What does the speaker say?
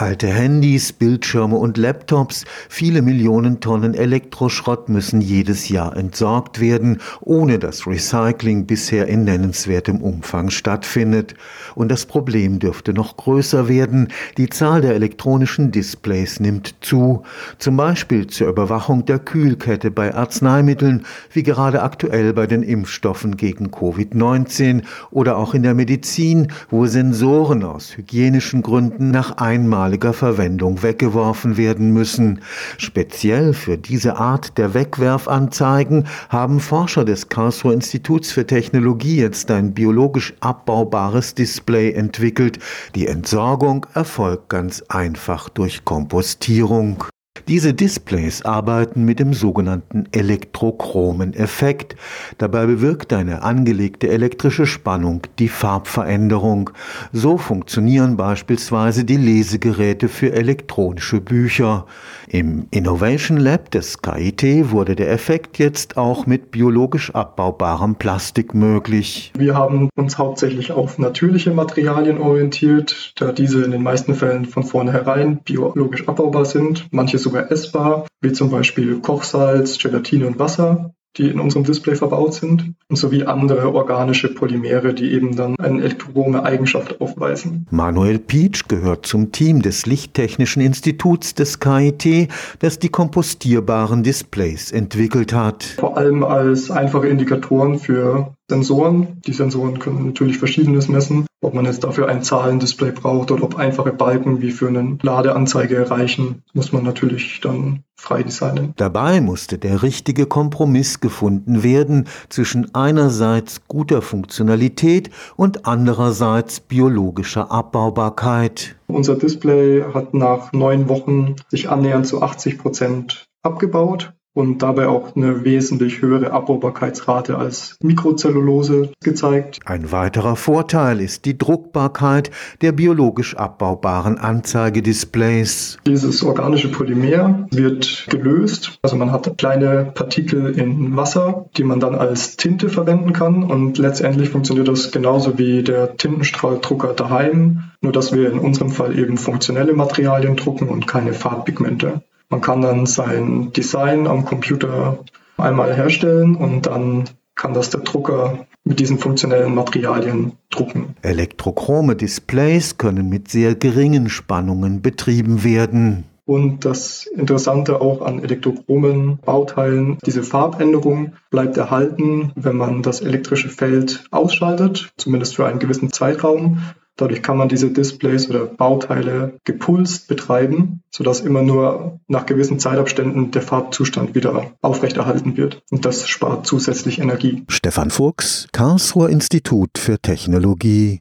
Alte Handys, Bildschirme und Laptops, viele Millionen Tonnen Elektroschrott müssen jedes Jahr entsorgt werden, ohne dass Recycling bisher in nennenswertem Umfang stattfindet. Und das Problem dürfte noch größer werden. Die Zahl der elektronischen Displays nimmt zu, zum Beispiel zur Überwachung der Kühlkette bei Arzneimitteln, wie gerade aktuell bei den Impfstoffen gegen Covid-19 oder auch in der Medizin, wo Sensoren aus hygienischen Gründen nach einmal einmaliger Verwendung weggeworfen werden müssen. Speziell für diese Art der Wegwerfanzeigen haben Forscher des Karlsruher Instituts für Technologie jetzt ein biologisch abbaubares Display entwickelt. Die Entsorgung erfolgt ganz einfach durch Kompostierung. Diese Displays arbeiten mit dem sogenannten elektrochromen Effekt. Dabei bewirkt eine angelegte elektrische Spannung die Farbveränderung. So funktionieren beispielsweise die Lesegeräte für elektronische Bücher. Im Innovation Lab des KIT wurde der Effekt jetzt auch mit biologisch abbaubarem Plastik möglich. Wir haben uns hauptsächlich auf natürliche Materialien orientiert, da diese in den meisten Fällen von vornherein biologisch abbaubar sind. Manche sogar essbar, wie zum Beispiel Kochsalz, Gelatine und Wasser die in unserem Display verbaut sind, und sowie andere organische Polymere, die eben dann eine elektrochrome Eigenschaft aufweisen. Manuel Pietsch gehört zum Team des Lichttechnischen Instituts des KIT, das die kompostierbaren Displays entwickelt hat. Vor allem als einfache Indikatoren für Sensoren. Die Sensoren können natürlich Verschiedenes messen, ob man jetzt dafür ein Zahlendisplay braucht oder ob einfache Balken wie für eine Ladeanzeige reichen, muss man natürlich dann frei designen. Dabei musste der richtige Kompromiss gefunden werden zwischen einerseits guter Funktionalität und andererseits biologischer Abbaubarkeit. Unser Display hat nach neun Wochen sich annähernd zu 80 Prozent abgebaut und dabei auch eine wesentlich höhere Abbaubarkeitsrate als Mikrozellulose gezeigt. Ein weiterer Vorteil ist die Druckbarkeit der biologisch abbaubaren Anzeigedisplays. Dieses organische Polymer wird gelöst, also man hat kleine Partikel in Wasser, die man dann als Tinte verwenden kann und letztendlich funktioniert das genauso wie der Tintenstrahldrucker daheim, nur dass wir in unserem Fall eben funktionelle Materialien drucken und keine Farbpigmente. Man kann dann sein Design am Computer einmal herstellen und dann kann das der Drucker mit diesen funktionellen Materialien drucken. Elektrochrome Displays können mit sehr geringen Spannungen betrieben werden. Und das Interessante auch an elektrochromen Bauteilen, diese Farbänderung bleibt erhalten, wenn man das elektrische Feld ausschaltet, zumindest für einen gewissen Zeitraum. Dadurch kann man diese Displays oder Bauteile gepulst betreiben, sodass immer nur nach gewissen Zeitabständen der Farbzustand wieder aufrechterhalten wird. Und das spart zusätzlich Energie. Stefan Fuchs, Karlsruher Institut für Technologie.